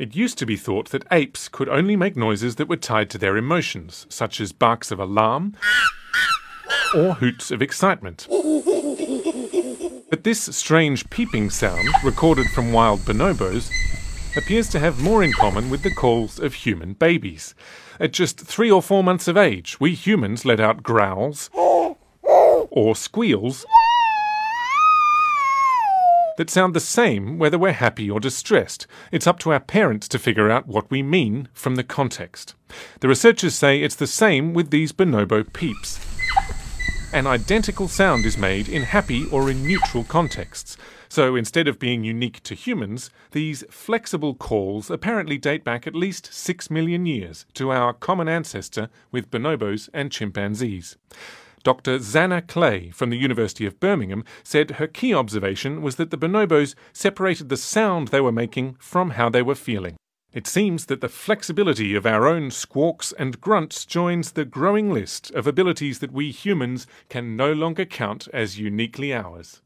It used to be thought that apes could only make noises that were tied to their emotions, such as barks of alarm or hoots of excitement. But this strange peeping sound, recorded from wild bonobos, appears to have more in common with the calls of human babies. At just three or four months of age, we humans let out growls or squeals that sound the same whether we're happy or distressed. It's up to our parents to figure out what we mean from the context. The researchers say it's the same with these bonobo peeps. An identical sound is made in happy or in neutral contexts. So instead of being unique to humans, these flexible calls apparently date back at least six million years to our common ancestor with bonobos and chimpanzees. Dr. Zanna Clay from the University of Birmingham said her key observation was that the bonobos separated the sound they were making from how they were feeling. It seems that the flexibility of our own squawks and grunts joins the growing list of abilities that we humans can no longer count as uniquely ours.